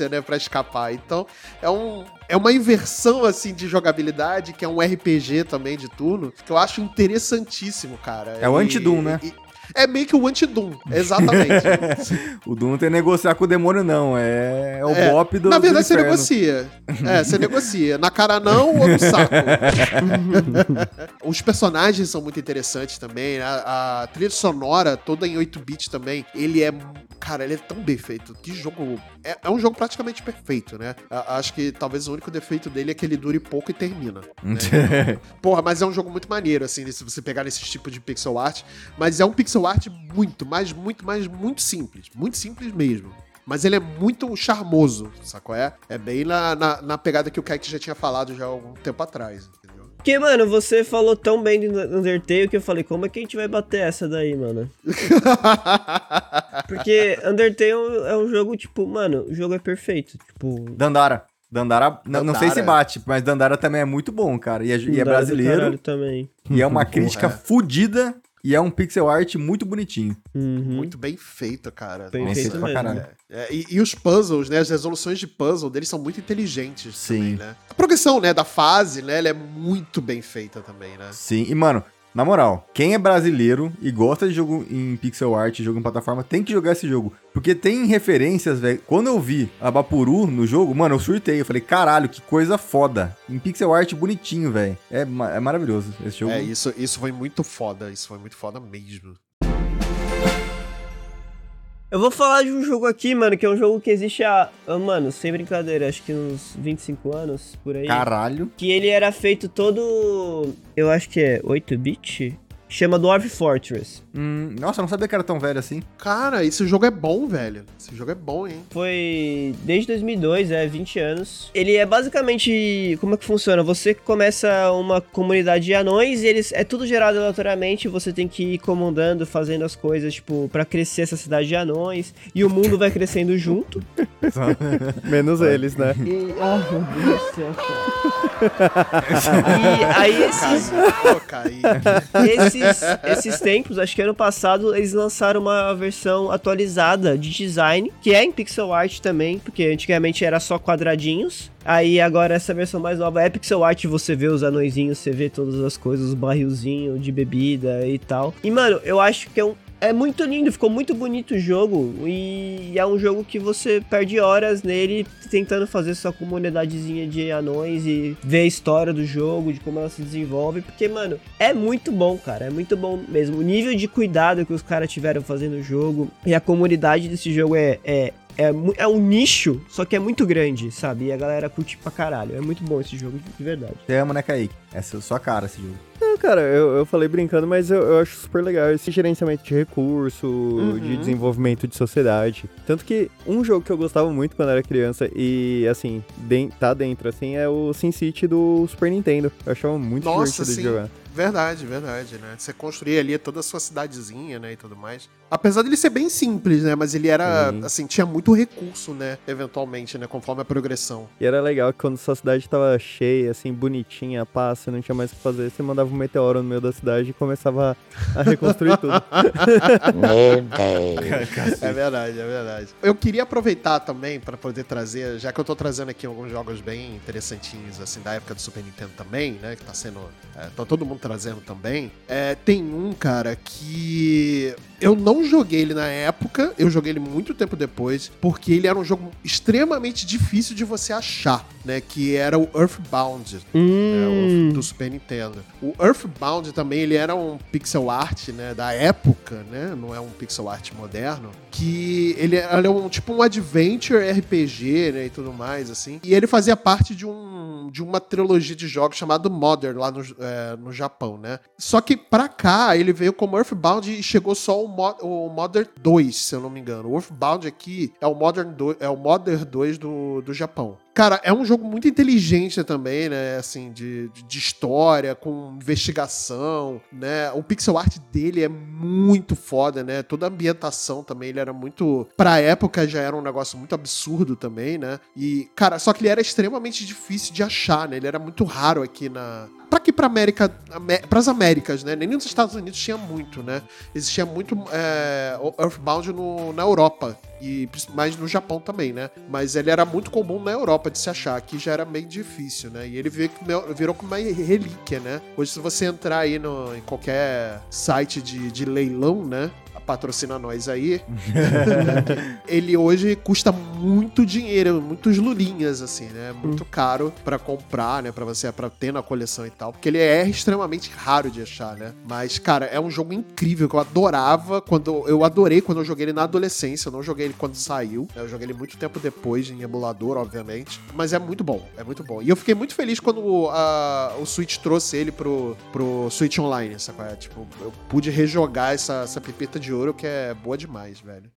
né, Pra escapar. Então, é um é uma inversão assim de jogabilidade, que é um RPG também de turno, que eu acho interessantíssimo, cara. É o anti-Doom, né? e- É meio que o anti-Doom, exatamente. o Doom não tem que negociar com o demônio, não. É, é o É, bop do Na verdade, do você negocia. É, você negocia. Na cara não ou no saco. Os personagens são muito interessantes também. né? A, a trilha sonora, toda em 8-bit também, ele é. Cara, ele é tão bem feito. Que jogo. É, é um jogo praticamente perfeito, né? A- acho que talvez o único defeito dele é que ele dure pouco e termina. né? Porra, mas é um jogo muito maneiro, assim, se você pegar nesses tipos de pixel art. Mas é um pixel art muito, mas muito, mas muito simples. Muito simples mesmo. Mas ele é muito charmoso, sacou? É, é bem na, na, na pegada que o Kaique já tinha falado já há algum tempo atrás, entendeu? Porque, mano, você falou tão bem do Undertale que eu falei, como é que a gente vai bater essa daí, mano? Porque Undertale é um jogo, tipo, mano, o jogo é perfeito. Tipo, Dandara. Dandara, não, não sei se Dandara. bate, mas Dandara também é muito bom, cara. E é, e é brasileiro. caralho também. E é uma crítica é. fodida. E é um pixel art muito bonitinho. Uhum. Muito bem feito, cara. Bem Bem feito feito pra mesmo. caralho. É, e, e os puzzles, né? As resoluções de puzzle deles são muito inteligentes Sim. também, né? A progressão, né, da fase, né? Ela é muito bem feita também, né? Sim, e mano, na moral, quem é brasileiro e gosta de jogo em pixel art, jogo em plataforma, tem que jogar esse jogo. Porque tem referências, velho. Quando eu vi a Bapuru no jogo, mano, eu surtei. Eu falei, caralho, que coisa foda. Em pixel art bonitinho, velho. É, é maravilhoso esse jogo. É, isso, isso foi muito foda. Isso foi muito foda mesmo. Eu vou falar de um jogo aqui, mano, que é um jogo que existe há, mano, sem brincadeira, acho que uns 25 anos, por aí. Caralho. Que ele era feito todo, eu acho que é 8-bit? Chama Dwarf Fortress. Hum, nossa, eu não sabia que era tão velho assim. Cara, esse jogo é bom, velho. Esse jogo é bom, hein? Foi desde 2002, é 20 anos. Ele é basicamente. Como é que funciona? Você começa uma comunidade de anões e eles. É tudo gerado aleatoriamente. Você tem que ir comandando, fazendo as coisas, tipo, pra crescer essa cidade de anões. E o mundo vai crescendo junto. Menos eles, né? E. Ah, meu Deus do céu, cara. E aí esses. Kaique. esses, esses tempos, acho que ano passado, eles lançaram uma versão atualizada de design, que é em pixel art também, porque antigamente era só quadradinhos. Aí agora essa versão mais nova é pixel art, você vê os anõezinhos, você vê todas as coisas, os barrilzinhos de bebida e tal. E mano, eu acho que é um é muito lindo, ficou muito bonito o jogo e é um jogo que você perde horas nele tentando fazer sua comunidadezinha de anões e ver a história do jogo, de como ela se desenvolve, porque, mano, é muito bom, cara, é muito bom mesmo. O nível de cuidado que os caras tiveram fazendo o jogo e a comunidade desse jogo é, é, é, é um nicho, só que é muito grande, sabe? E a galera curte pra caralho. É muito bom esse jogo, de verdade. Você ama, né, Kaique? Essa é a sua cara, esse jogo. Não, cara, eu, eu falei brincando, mas eu, eu acho super legal esse gerenciamento de recurso, Uhum. de desenvolvimento de sociedade. Tanto que um jogo que eu gostava muito quando era criança e, assim, den- tá dentro, assim, é o SimCity do Super Nintendo. Eu achava muito Nossa, divertido sim. de jogar. Verdade, verdade, né? Você construir ali toda a sua cidadezinha, né, e tudo mais. Apesar dele ser bem simples, né, mas ele era, Sim. assim, tinha muito recurso, né, eventualmente, né, conforme a progressão. E era legal que quando sua cidade tava cheia, assim, bonitinha, pá, você não tinha mais o que fazer, você mandava um meteoro no meio da cidade e começava a reconstruir tudo. É verdade, é verdade. Eu queria aproveitar também pra poder trazer, já que eu tô trazendo aqui alguns jogos bem interessantinhos, assim, da época do Super Nintendo também, né? Que tá sendo. É, tá todo mundo trazendo também. É, tem um, cara, que. Eu não joguei ele na época, eu joguei ele muito tempo depois, porque ele era um jogo extremamente difícil de você achar, né? Que era o Earthbound. Hum. É, o do Super Nintendo. O Earthbound também, ele era um pixel art, né, da época, né, não é um pixel art moderno, que ele era um tipo um adventure RPG, né, e tudo mais, assim. E ele fazia parte de um de uma trilogia de jogos chamado Modern, lá no, é, no Japão, né. Só que pra cá, ele veio como Earthbound e chegou só o, Mo o Modern 2, se eu não me engano. O Earthbound aqui é o Modern 2, é o Modern 2 do, do Japão. Cara, é um jogo muito inteligente também, né? Assim, de, de, história, com investigação, né? O pixel art dele é muito foda, né? Toda a ambientação também, ele era muito. Pra época já era um negócio muito absurdo também, né? E, cara, só que ele era extremamente difícil de achar, né? Ele era muito raro aqui na. Pra aqui pra América. Amé pras Américas, né? Nem nos Estados Unidos tinha muito, né? Existia muito é, Earthbound no, na Europa. E mais no Japão também, né? Mas ele era muito comum na Europa de se achar. Aqui já era meio difícil, né? E ele como- virou como uma relíquia, né? Hoje, se você entrar aí no, em qualquer site de, de leilão, né? Patrocina nós aí. ele hoje custa muito dinheiro, muitos lulinhas, assim, né? Muito caro pra comprar, né? Pra você pra ter na coleção e tal. Porque ele é extremamente raro de achar, né? Mas, cara, é um jogo incrível que eu adorava quando. Eu adorei quando eu joguei ele na adolescência. Eu não joguei ele quando saiu. né? Eu joguei ele muito tempo depois, em emulador, obviamente. Mas é muito bom, é muito bom. E eu fiquei muito feliz quando a- o Switch trouxe ele pro, pro Switch Online, sabe? é? Tipo, eu pude rejogar essa, essa pepita de ouro que é boa demais, velho.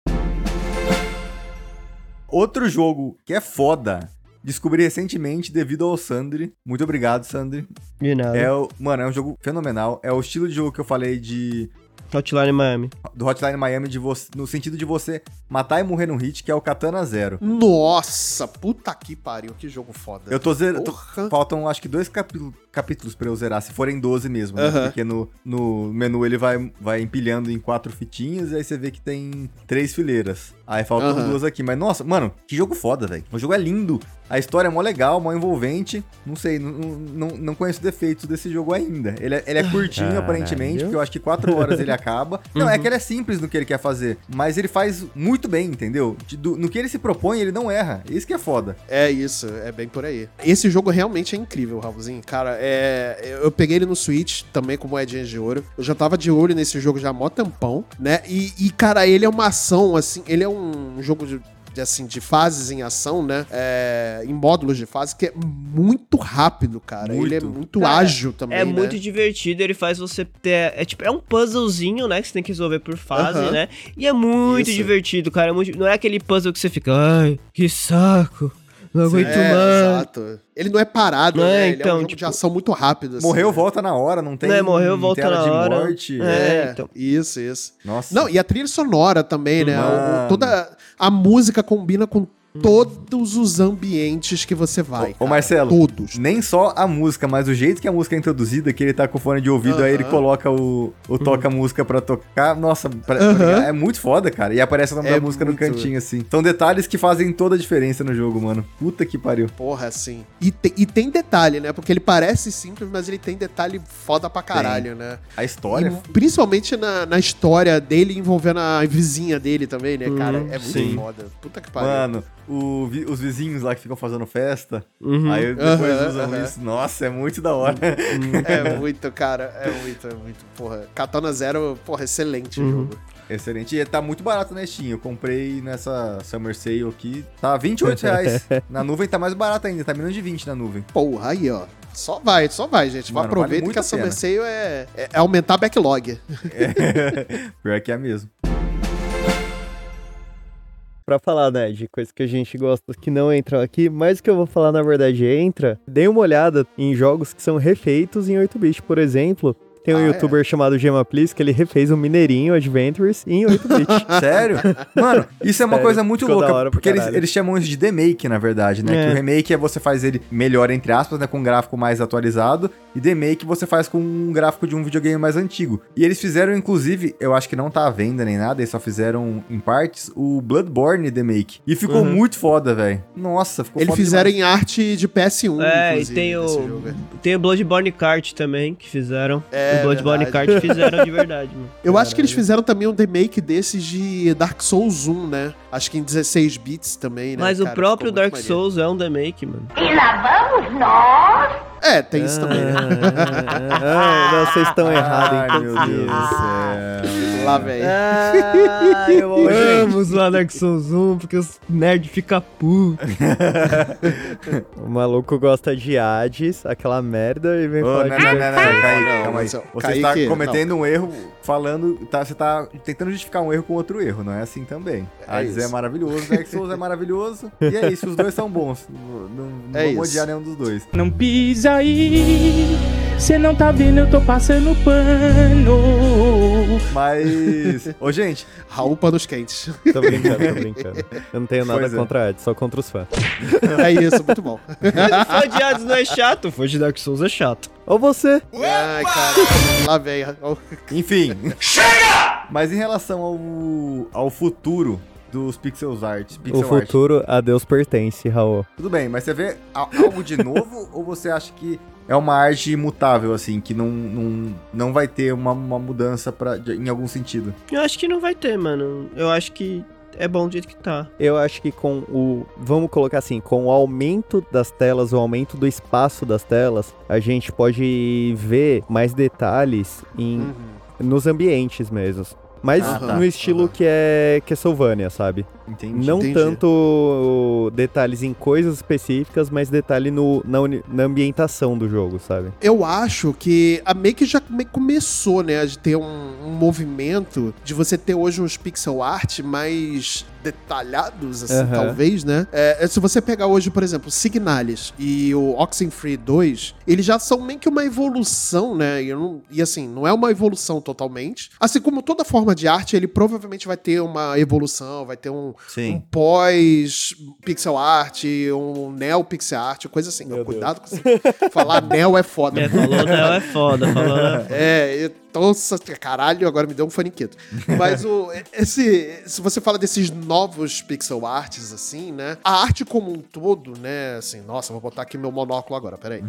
Outro jogo que é foda, descobri recentemente devido ao Sandri. Muito obrigado, Sandri. De nada. É o, mano, é um jogo fenomenal. É o estilo de jogo que eu falei de Hotline Miami. do Hotline Miami de você, no sentido de você matar e morrer no hit, que é o Katana Zero. Nossa, puta que pariu, que jogo foda. Eu tô zerando. Faltam acho que dois capítulos, capítulos pra eu zerar, se forem 12 mesmo, né? Porque no, no menu ele vai, vai empilhando em quatro fitinhas e aí você vê que tem três fileiras. Aí faltam duas aqui. Mas nossa, mano, que jogo foda, velho. O jogo é lindo. A história é mó legal, mó envolvente. Não sei, não, não, não conheço defeitos desse jogo ainda. Ele é, ele é curtinho, Caralho. aparentemente, porque eu acho que quatro horas ele acaba. Não, é que ele é simples no que ele quer fazer, mas ele faz muito bem, entendeu? De- do- no que ele se propõe, ele não erra. Isso que é foda. É isso, é bem por aí. Esse jogo realmente é incrível, Raulzinho. Cara, é, eu peguei ele no Switch também com moedinhas de ouro. Eu já tava de olho nesse jogo já há mó tempão, né? E, e, cara, ele é uma ação, assim, ele é um jogo de. de, assim, de fases em ação, né? É, em módulos de fase, que é muito rápido, cara. Ele é Muito. muito Cara, ágil também. É né? muito divertido, ele faz você ter. É tipo, é um puzzlezinho, né? Que você tem que resolver por fase, Aham. né? E é muito Isso. divertido, cara. é muito- não é aquele puzzle que você fica, ai, que saco. Não aguento É, mais. exato. Ele não é parado, Não é, né? Ele é então, um jogo tipo, de ação muito rápido. assim, Morreu, né? volta na hora, não tem. Né, morreu, volta na de hora. morte. É. É, então. isso, isso. Nossa. Não, e a trilha sonora também, né? O- toda a música combina com todos os ambientes que você vai. Ô, cara. Marcelo. Todos. Nem só a música, mas o jeito que a música é introduzida, que ele tá com fone de ouvido, aí ele coloca o, o toca-música pra tocar. Nossa, pra- Aham. ligado? é muito foda, cara. E aparece o nome É da música no cantinho, assim. São detalhes que fazem toda a diferença no jogo, mano. Puta que pariu. Porra, assim. E, te- e tem detalhe, né? Porque ele parece simples, mas ele tem detalhe foda pra caralho, né? A história. E principalmente na, na história dele envolvendo a vizinha dele também, né, cara? É muito sim. foda. Puta que pariu. Mano, o os vizinhos lá que ficam fazendo festa, Uhum. aí depois Aham, usam aham. isso. Nossa, é muito da hora. É muito, cara. É muito, é muito. Porra. Katana Zero, porra, excelente o Uhum. jogo. Excelente. E tá muito barato na Steam. Eu comprei nessa Summer Sale aqui. Tá 28 reais. na nuvem tá mais barato ainda, tá menos de 20 na nuvem. Porra, aí, ó. Só vai, só vai, gente. Mano, Aproveita vale que a. Summer Sale é, é, é aumentar backlog. Pior que é mesmo. Pra falar, né, de coisas que a gente gosta que não entram aqui, mas o que eu vou falar na verdade entra. Dei uma olhada em jogos que são refeitos em 8-bit, por exemplo. Tem um Ah, é? youtuber chamado Gema Please que ele refez um Mineirinho Adventures em 8-bit. Sério? Mano, isso é uma Sério, coisa muito louca. Porque eles, eles chamam isso de demake, na verdade, né? É. Que o remake é você faz ele melhor, entre aspas, né? Com um gráfico mais atualizado. E demake você faz com um gráfico de um videogame mais antigo. E eles fizeram, inclusive, eu acho que não tá à venda nem nada, eles só fizeram em partes o Bloodborne demake. E ficou Uhum. muito foda, velho. Nossa, ficou Eles foda fizeram demais. em arte de PS1. É, e tem o, jogo. tem o Bloodborne Kart também, que fizeram. É, o Bloodborne. Kart fizeram de verdade, mano. Eu acho que eles fizeram também um remake desses de Dark Souls 1, né? Acho que em 16 bits também, né? Mas o cara? próprio Ficou muito Dark maneiro. Souls é um remake, mano. E lá vamos nós. É, tem isso também, né? Ah, não, vocês estão errados, Ai, então. meu Deus do céu. Lá, velho. Ah, eu amo zoar Dark Souls 1 porque os nerds ficam putos. O maluco gosta de Hades, aquela merda, e vem Ô, falar não, de não, não, não. Kaique, Não, calma aí. Você Kaique, está cometendo um erro falando. Tá, você tá tentando justificar um erro com outro erro, não é assim também. É Hades é isso. maravilhoso, Dark Souls é maravilhoso. E é isso, os dois são bons. Não, não É vamos isso. odiar nenhum dos dois. Não pisa aí, cê não tá vendo, eu tô passando pano. Mas. Ô, gente, Raul Panos Quentes. Tô brincando, tô brincando. Eu não tenho nada Pois é. contra Hades, só contra os fãs. É isso, muito bom. Fã de Hades não é chato, fã de Dark Souls é chato. Ou você? Ai, cara. Lá vem. Enfim. Chega! Mas em relação ao, ao futuro dos pixels art, pixel o futuro a Deus pertence, Raul. art, tudo bem, mas você vê a- algo de novo ou você acha que é uma arte imutável, assim, que não, não, não vai ter uma, uma mudança pra, em algum sentido. Eu acho que não vai ter, mano. Eu acho que é bom do jeito que tá. Eu acho que com o. Vamos colocar assim, com o aumento das telas, o aumento do espaço das telas, a gente pode ver mais detalhes em, Uhum. nos ambientes mesmo. Mas Ah, tá. no estilo que é Castlevania, sabe? Entendi. Não Entendi. tanto detalhes em coisas específicas, mas detalhe no, na, na ambientação do jogo, sabe? Eu acho que a Make já meio que começou, né, de ter um, um movimento de você ter hoje uns pixel art mais detalhados, assim, talvez, né? É, se você pegar hoje, por exemplo, Signalis e o Oxenfree 2, eles já são meio que uma evolução, né? E, não- e assim, não é uma evolução totalmente. Assim como toda forma de arte, ele provavelmente vai ter uma evolução, vai ter um, um Sim. pós pixel art, um neo pixel art, coisa assim. Meu Cuidado com isso. Falar neo é foda. É, falou Neo é foda, falou Neo. É, então, caralho, agora me deu um faniquito. Mas o, esse, se você fala desses novos pixel arts, assim, né? A arte como um todo, né? Assim, nossa, vou botar aqui meu monóculo agora, peraí.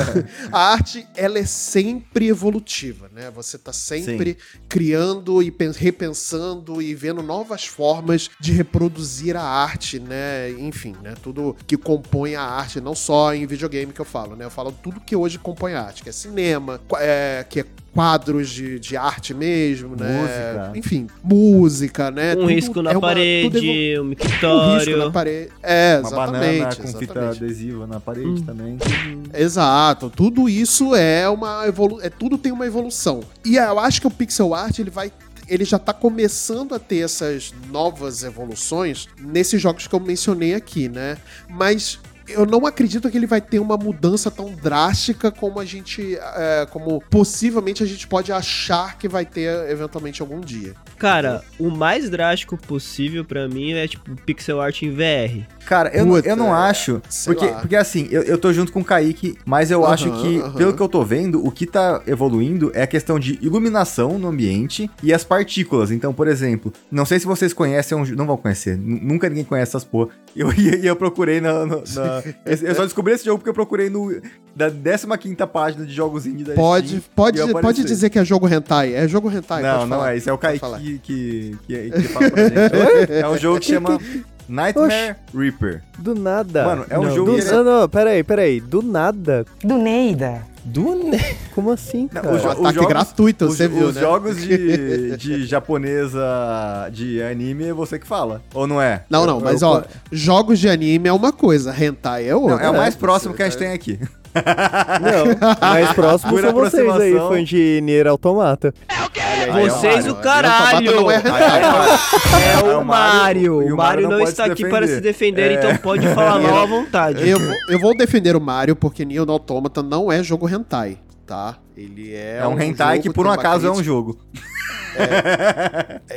a arte, ela é sempre evolutiva, né? Você tá sempre criando e pen- repensando e vendo novas formas de reproduzir a arte, né? Enfim, né? Tudo que compõe a arte, não só em videogame que eu falo, né? Eu falo tudo que hoje compõe a arte, que é cinema, é, que é quadros de, de arte mesmo, né? Música. Enfim, música, né? Um Tudo risco na é uma- evolu- parede, um um risco na parede. É, Uma exatamente. banana com fita exatamente. adesiva na parede Hum. também. Exato, tudo isso é uma evolução, é tudo tem uma evolução. E eu acho que o pixel art ele vai ele já tá começando a ter essas novas evoluções nesses jogos que eu mencionei aqui, né? Mas eu não acredito que ele vai ter uma mudança tão drástica como a gente, é, como possivelmente a gente pode achar que vai ter eventualmente algum dia. Cara, o mais drástico possível pra mim é tipo pixel art em VR. Cara, eu, não- Puta, eu não acho. Porque, lá. porque assim, eu, eu tô junto com o Kaique, mas eu Aham, acho que, aham. pelo que eu tô vendo, o que tá evoluindo é a questão de iluminação no ambiente e as partículas. Então, por exemplo, não sei se vocês conhecem, é um não vão conhecer, nu- nunca ninguém conhece essas porra. Eu, e eu procurei na, no- na- Eu só descobri esse jogo porque eu procurei no. Da 15 página de jogos indie da Pode, Steam, pode, eu pode dizer que é jogo hentai. É jogo hentai. Não, pode não falar. é. Isso é o Kaique que, que, que, fala pra gente. é um jogo que chama Nightmare Reaper. Do nada. Mano, é um Não, jogo Do, que ele é- Não, não, peraí, peraí. Do nada. Do Neida. Do ne... Como assim, cara? o Um jo- os ataque jogos- gratuito, os, você viu, os né? jogos de, de japonesa de anime é você que fala. Ou não é? Não, não, Eu- mas eu- ó, jogos de anime é uma coisa, hentai é outra. Não, é o mais né? próximo Você que a gente tem aqui. Não, mais próximo Por são vocês aí, fã de Nier Automata. Aí é o Vocês Mario. o caralho! Não é é o É o Mario. O Mario não pode está aqui para se defender, É. então pode falar mal à vontade. Eu, vou- eu vou defender o Mario porque Nier Automata não é jogo hentai, tá? Ele é É um hentai jogo que por um acaso é um jogo.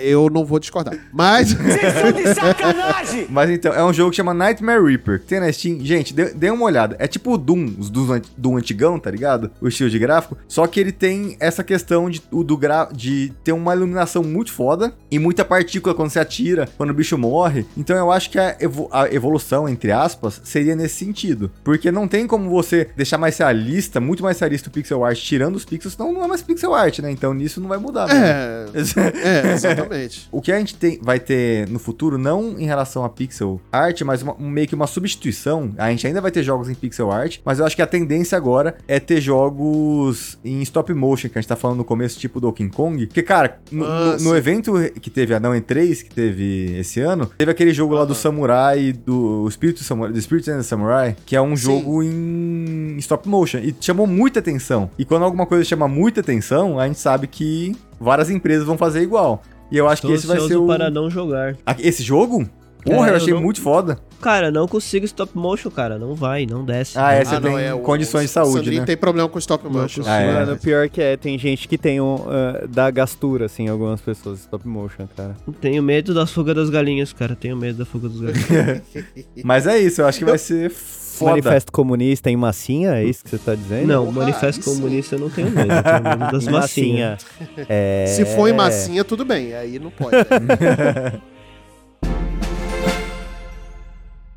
Eu não vou discordar. Mas Mas então, é um jogo que chama Nightmare Reaper. que Tem na Steam. Gente, dê, dê uma olhada. É tipo o Doom, os Doom, anti- Doom antigão, tá ligado? O estilo de gráfico. Só que ele tem essa questão de, o do gra, de ter uma iluminação muito foda e muita partícula quando você atira, quando o bicho morre. Então eu acho que a, evo- a evolução, entre aspas, seria nesse sentido. Porque não tem como você deixar mais realista, muito mais realista o pixel art, tirando os pixels, senão não é mais pixel art, né? Então nisso não vai mudar. né? é, é, exatamente. O que a gente tem, vai ter no futuro, não em relação a pixel art, mas uma- um- meio que uma substituição. A gente ainda vai ter jogos em pixel art, mas eu acho que a tendência agora é ter jogos em stop motion, que a gente tá falando no começo, tipo Donkey Kong. Porque, cara, no, Ah, no- no evento que teve a Não em 3, que teve esse ano, teve aquele jogo lá do Samurai, do Spirit, Samurai, do Spirit and Samurai, que é um Sim. jogo em stop motion. E chamou muita atenção. E quando alguma coisa chama muita atenção, a gente sabe que várias empresas vão fazer igual. E eu acho Tô que esse vai ser o. para não jogar. Esse jogo? Porra, É, eu achei não- muito foda. Cara, não consigo stop motion, cara. Não vai, não desce. Ah, é, Não você Ah, não, tem é, o- condições de o saúde, Sandrinho né? tem problema com stop Não motion. Ah, é. Mano, pior que é, tem gente que tem um. ah, dá gastura, assim, algumas pessoas, stop motion, cara. Tenho medo da fuga das galinhas, cara. Tenho medo da fuga das galinhas. Mas é isso, eu acho que vai ser foda. Manifesto comunista em massinha, é isso que você tá dizendo? não, Porra, manifesto isso- comunista eu não tenho medo. Eu tenho medo das massinhas. É... Se for em massinha, tudo bem. Aí não pode. né?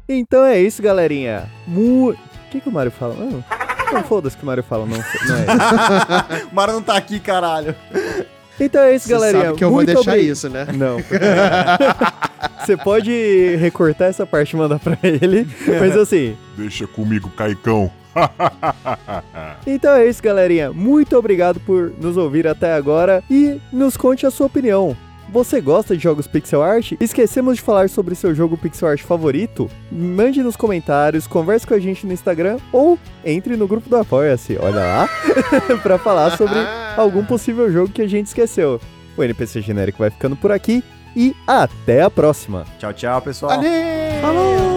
Então é isso, galerinha. Mu... O que, que o Mario fala? Não foda-se que o Mario fala, não, não é isso. O Mara não tá aqui, caralho. Então é isso, Você galerinha. sabe que eu vou Muito deixar obri- isso, né? Não. Você pode recortar essa parte e mandar pra ele. Mas assim, Deixa comigo, Caicão. Então é isso, galerinha. Muito obrigado por nos ouvir até agora e nos conte a sua opinião. Você gosta de jogos pixel art? Esquecemos de falar sobre seu jogo pixel art favorito? Mande nos comentários, converse com a gente no Instagram ou entre no grupo do Apoia-se, olha lá, pra falar sobre algum possível jogo que a gente esqueceu. O NPC genérico vai ficando por aqui e até a próxima. Tchau, tchau, pessoal. Valeu! Falou!